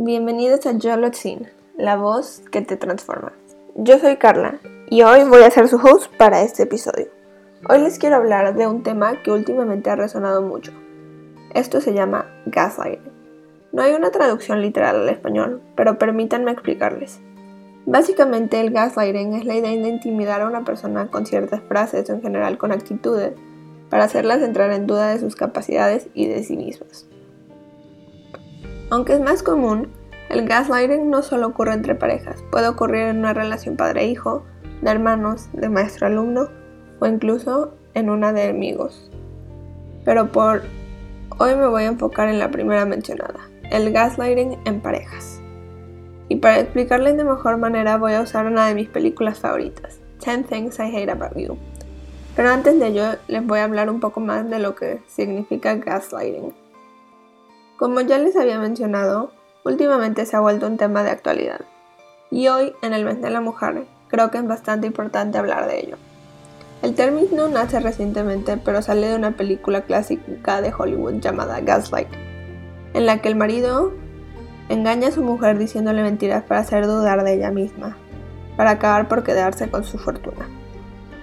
Bienvenidos a Scene, la voz que te transforma. Yo soy Carla y hoy voy a ser su host para este episodio. Hoy les quiero hablar de un tema que últimamente ha resonado mucho. Esto se llama gaslighting. No hay una traducción literal al español, pero permítanme explicarles. Básicamente el gaslighting es la idea de intimidar a una persona con ciertas frases o en general con actitudes para hacerlas entrar en duda de sus capacidades y de sí mismas. Aunque es más común, el gaslighting no solo ocurre entre parejas, puede ocurrir en una relación padre-hijo, de hermanos, de maestro-alumno o incluso en una de amigos. Pero por hoy me voy a enfocar en la primera mencionada, el gaslighting en parejas. Y para explicarles de mejor manera voy a usar una de mis películas favoritas, 10 Things I Hate About You. Pero antes de ello les voy a hablar un poco más de lo que significa gaslighting. Como ya les había mencionado, últimamente se ha vuelto un tema de actualidad. Y hoy, en el mes de la mujer, creo que es bastante importante hablar de ello. El término nace recientemente, pero sale de una película clásica de Hollywood llamada Gaslight, en la que el marido engaña a su mujer diciéndole mentiras para hacer dudar de ella misma, para acabar por quedarse con su fortuna.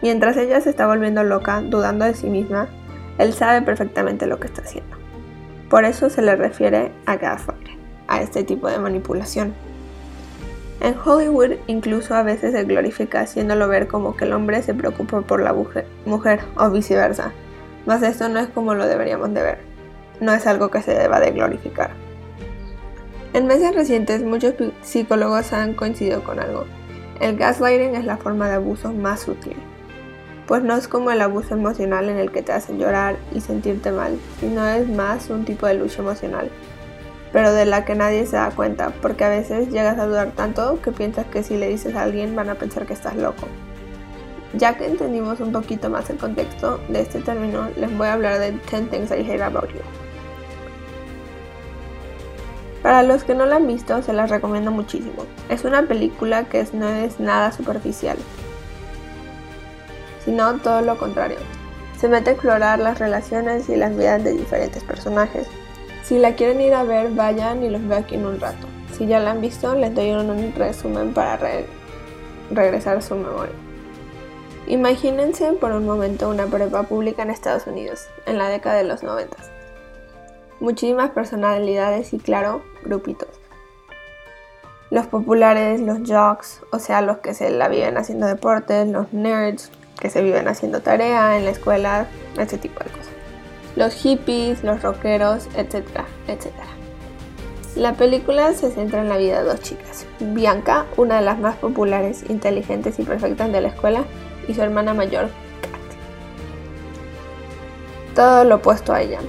Mientras ella se está volviendo loca, dudando de sí misma, él sabe perfectamente lo que está haciendo. Por eso se le refiere a gaslight, a este tipo de manipulación. En Hollywood incluso a veces se glorifica haciéndolo ver como que el hombre se preocupa por la mujer, o viceversa, mas esto no es como lo deberíamos de ver, no es algo que se deba de glorificar. En meses recientes muchos psicólogos han coincidido con algo, el gaslighting es la forma de abuso más sutil, pues no es como el abuso emocional en el que te hacen llorar y sentirte mal, sino es más un tipo de lucha emocional pero de la que nadie se da cuenta, porque a veces llegas a dudar tanto que piensas que si le dices a alguien van a pensar que estás loco. Ya que entendimos un poquito más el contexto de este término, les voy a hablar de 10 Things I Hate About You. Para los que no la han visto, se las recomiendo muchísimo. Es una película que no es nada superficial, sino todo lo contrario. Se mete a explorar las relaciones y las vidas de diferentes personajes, si la quieren ir a ver, vayan y los veo aquí en un rato. Si ya la han visto, les doy un resumen para regresar a su memoria. Imagínense por un momento una prepa pública en Estados Unidos, en la década de los 90. Muchísimas personalidades y claro, grupitos. Los populares, los jocks, o sea, los que se la viven haciendo deportes, los nerds, que se viven haciendo tarea en la escuela, ese tipo de cosas los hippies, los rockeros, etcétera, etcétera. La película se centra en la vida de dos chicas, Bianca, una de las más populares, inteligentes y perfectas de la escuela, y su hermana mayor, Kat. Todo lo opuesto a ella.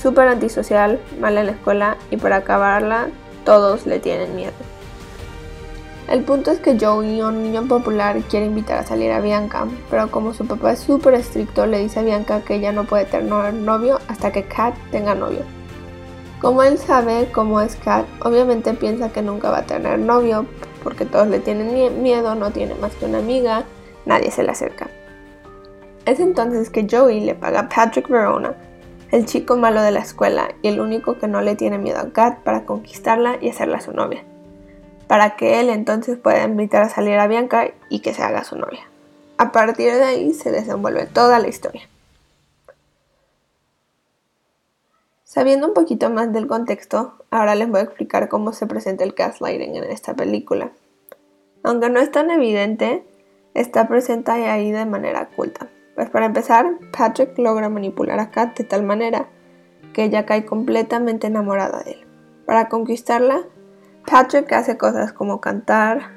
Súper antisocial, mala en la escuela y para acabarla todos le tienen miedo. El punto es que Joey, un niño popular, quiere invitar a salir a Bianca, pero como su papá es súper estricto, le dice a Bianca que ella no puede tener novio hasta que Kat tenga novio. Como él sabe cómo es Kat, obviamente piensa que nunca va a tener novio, porque todos le tienen miedo, no tiene más que una amiga, nadie se le acerca. Es entonces que Joey le paga a Patrick Verona, el chico malo de la escuela y el único que no le tiene miedo a Kat para conquistarla y hacerla su novia para que él entonces pueda invitar a salir a Bianca y que se haga su novia. A partir de ahí se desenvuelve toda la historia. Sabiendo un poquito más del contexto, ahora les voy a explicar cómo se presenta el gaslighting en esta película. Aunque no es tan evidente, está presente ahí de manera oculta. Pues para empezar, Patrick logra manipular a Kat de tal manera que ella cae completamente enamorada de él. Para conquistarla, Patrick hace cosas como cantar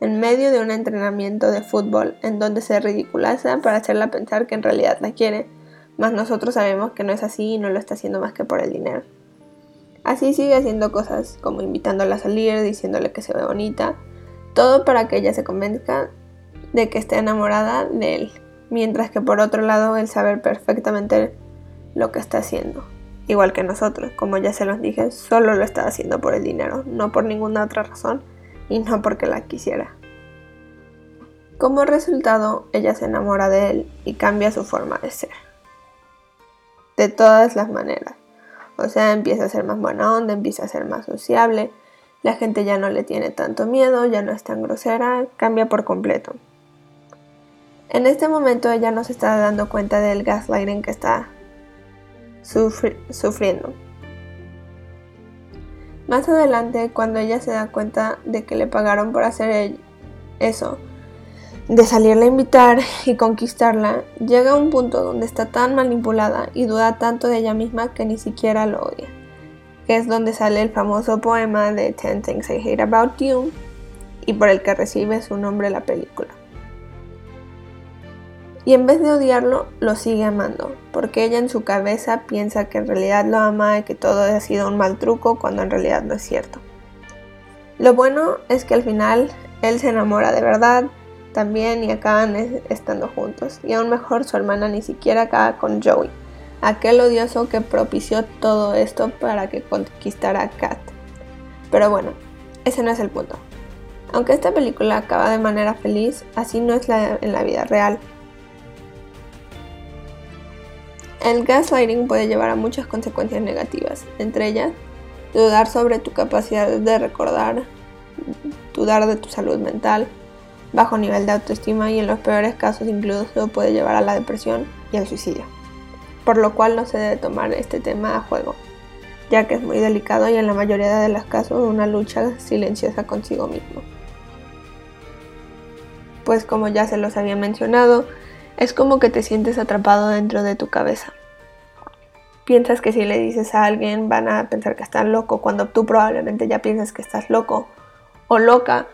en medio de un entrenamiento de fútbol en donde se ridiculiza para hacerla pensar que en realidad la quiere, mas nosotros sabemos que no es así y no lo está haciendo más que por el dinero. Así sigue haciendo cosas como invitándola a salir, diciéndole que se ve bonita, todo para que ella se convenzca de que esté enamorada de él, mientras que por otro lado él sabe perfectamente lo que está haciendo igual que nosotros. Como ya se los dije, solo lo está haciendo por el dinero, no por ninguna otra razón y no porque la quisiera. Como resultado, ella se enamora de él y cambia su forma de ser. De todas las maneras. O sea, empieza a ser más buena onda, empieza a ser más sociable, la gente ya no le tiene tanto miedo, ya no es tan grosera, cambia por completo. En este momento ella no se está dando cuenta del gaslighting que está sufriendo. Más adelante, cuando ella se da cuenta de que le pagaron por hacer eso, de salirla a invitar y conquistarla, llega a un punto donde está tan manipulada y duda tanto de ella misma que ni siquiera lo odia. Es donde sale el famoso poema de Ten Things I Hate About You y por el que recibe su nombre la película. Y en vez de odiarlo, lo sigue amando, porque ella en su cabeza piensa que en realidad lo ama y que todo ha sido un mal truco cuando en realidad no es cierto. Lo bueno es que al final él se enamora de verdad también y acaban estando juntos. Y aún mejor su hermana ni siquiera acaba con Joey, aquel odioso que propició todo esto para que conquistara a Kat. Pero bueno, ese no es el punto. Aunque esta película acaba de manera feliz, así no es en la vida real. El gaslighting puede llevar a muchas consecuencias negativas, entre ellas dudar sobre tu capacidad de recordar, dudar de tu salud mental, bajo nivel de autoestima y en los peores casos incluso puede llevar a la depresión y al suicidio. Por lo cual no se debe tomar este tema a juego, ya que es muy delicado y en la mayoría de los casos una lucha silenciosa consigo mismo. Pues como ya se los había mencionado, es como que te sientes atrapado dentro de tu cabeza. Piensas que si le dices a alguien van a pensar que estás loco cuando tú probablemente ya piensas que estás loco o loca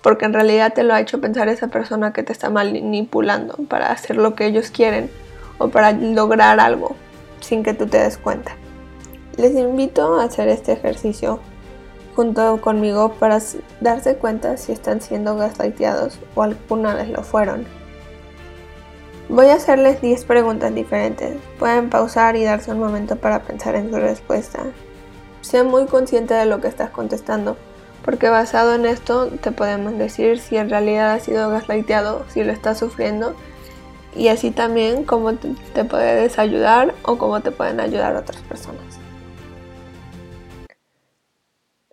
porque en realidad te lo ha hecho pensar esa persona que te está manipulando para hacer lo que ellos quieren o para lograr algo sin que tú te des cuenta. Les invito a hacer este ejercicio junto conmigo para darse cuenta si están siendo gaslighteados o alguna vez lo fueron. Voy a hacerles 10 preguntas diferentes. Pueden pausar y darse un momento para pensar en su respuesta. Sé muy consciente de lo que estás contestando, porque basado en esto te podemos decir si en realidad has sido gaslighteado, si lo estás sufriendo, y así también cómo te puedes ayudar o cómo te pueden ayudar otras personas.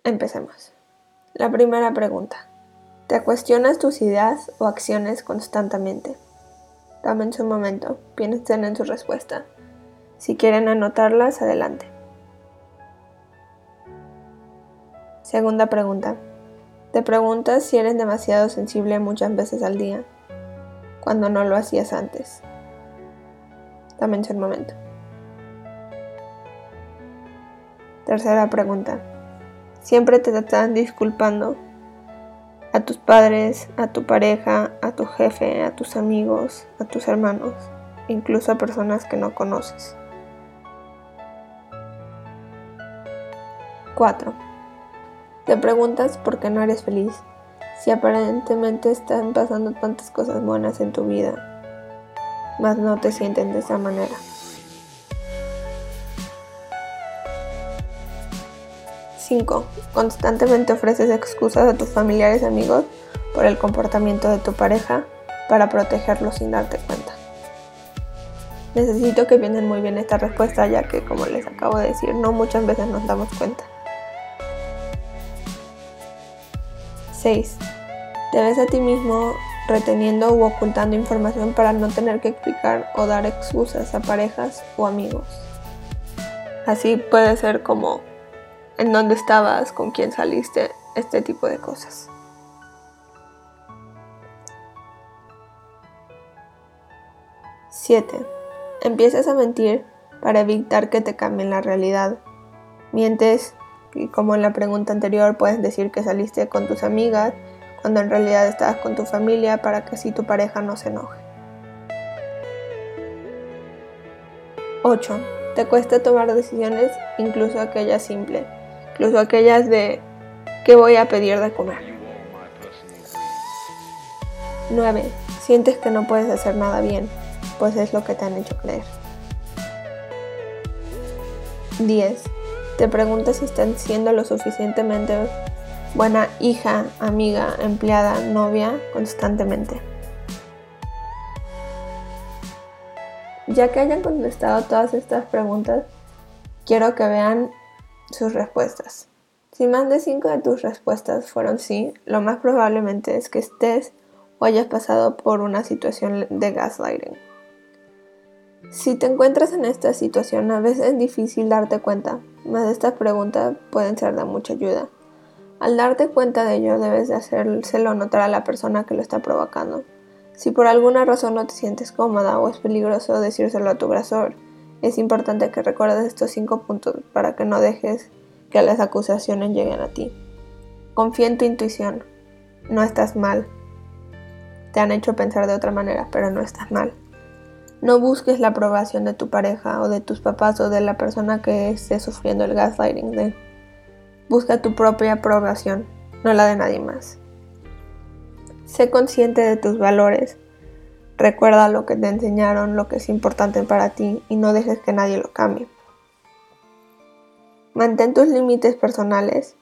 Empecemos. La primera pregunta. ¿Te cuestionas tus ideas o acciones constantemente? Dame su momento, piensen en su respuesta. Si quieren anotarlas, adelante. Segunda pregunta. Te preguntas si eres demasiado sensible muchas veces al día, cuando no lo hacías antes. Dame un momento. Tercera pregunta. ¿Siempre te están disculpando a tus padres, a tu pareja, a tu jefe, a tus amigos, a tus hermanos, incluso a personas que no conoces. 4. Te preguntas por qué no eres feliz, si aparentemente están pasando tantas cosas buenas en tu vida, mas no te sienten de esa manera. 5. Constantemente ofreces excusas a tus familiares y amigos por el comportamiento de tu pareja para protegerlos sin darte cuenta. Necesito que piensen muy bien esta respuesta ya que, como les acabo de decir, no muchas veces nos damos cuenta. 6. Te ves a ti mismo reteniendo u ocultando información para no tener que explicar o dar excusas a parejas o amigos. Así puede ser como en dónde estabas, con quién saliste, este tipo de cosas. Siete. Empiezas a mentir para evitar que te cambien la realidad. Mientes y como en la pregunta anterior puedes decir que saliste con tus amigas cuando en realidad estabas con tu familia para que así tu pareja no se enoje. 8. Te cuesta tomar decisiones, incluso aquellas simples incluso aquellas de ¿qué voy a pedir de comer? 9. Sientes que no puedes hacer nada bien, pues es lo que te han hecho creer. 10. Te preguntas si están siendo lo suficientemente buena hija, amiga, empleada, novia constantemente. Ya que hayan contestado todas estas preguntas, Quiero que vean sus respuestas. Si más de 5 de tus respuestas fueron sí, lo más probablemente es que estés o hayas pasado por una situación de gaslighting. Si te encuentras en esta situación, a veces es difícil darte cuenta, mas estas preguntas pueden ser de mucha ayuda. Al darte cuenta de ello, debes de hacérselo notar a la persona que lo está provocando. Si por alguna razón no te sientes cómoda o es peligroso decírselo a tu agresor, es importante que recuerdes estos cinco puntos para que no dejes que las acusaciones lleguen a ti. Confía en tu intuición. No estás mal. Te han hecho pensar de otra manera, pero no estás mal. No busques la aprobación de tu pareja o de tus papás o de la persona que esté sufriendo el gaslighting. Busca tu propia aprobación, no la de nadie más. Sé consciente de tus valores. Recuerda lo que te enseñaron, lo que es importante para ti y no dejes que nadie lo cambie. Mantén tus límites personales.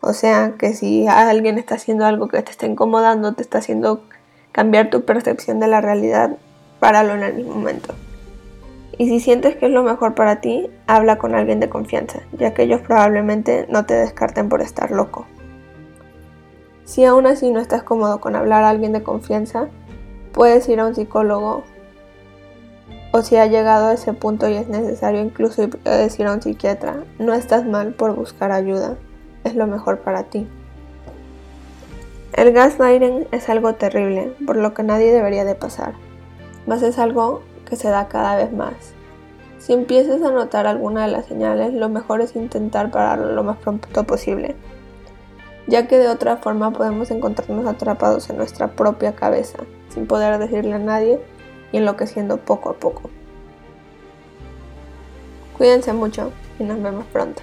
O sea, que si alguien está haciendo algo que te está incomodando, te está haciendo cambiar tu percepción de la realidad, páralo en el momento. Y si sientes que es lo mejor para ti, habla con alguien de confianza, ya que ellos probablemente no te descarten por estar loco. Si aún así no estás cómodo con hablar a alguien de confianza, puedes ir a un psicólogo o si ha llegado a ese punto y es necesario incluso ir a un psiquiatra, no estás mal por buscar ayuda, es lo mejor para ti. El gaslighting es algo terrible, por lo que nadie debería de pasar más es algo que se da cada vez más. Si empiezas a notar alguna de las señales, lo mejor es intentar pararlo lo más pronto posible, ya que de otra forma podemos encontrarnos atrapados en nuestra propia cabeza, sin poder decirle a nadie y enloqueciendo poco a poco. Cuídense mucho y nos vemos pronto.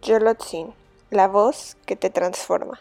Yolotzin, la voz que te transforma.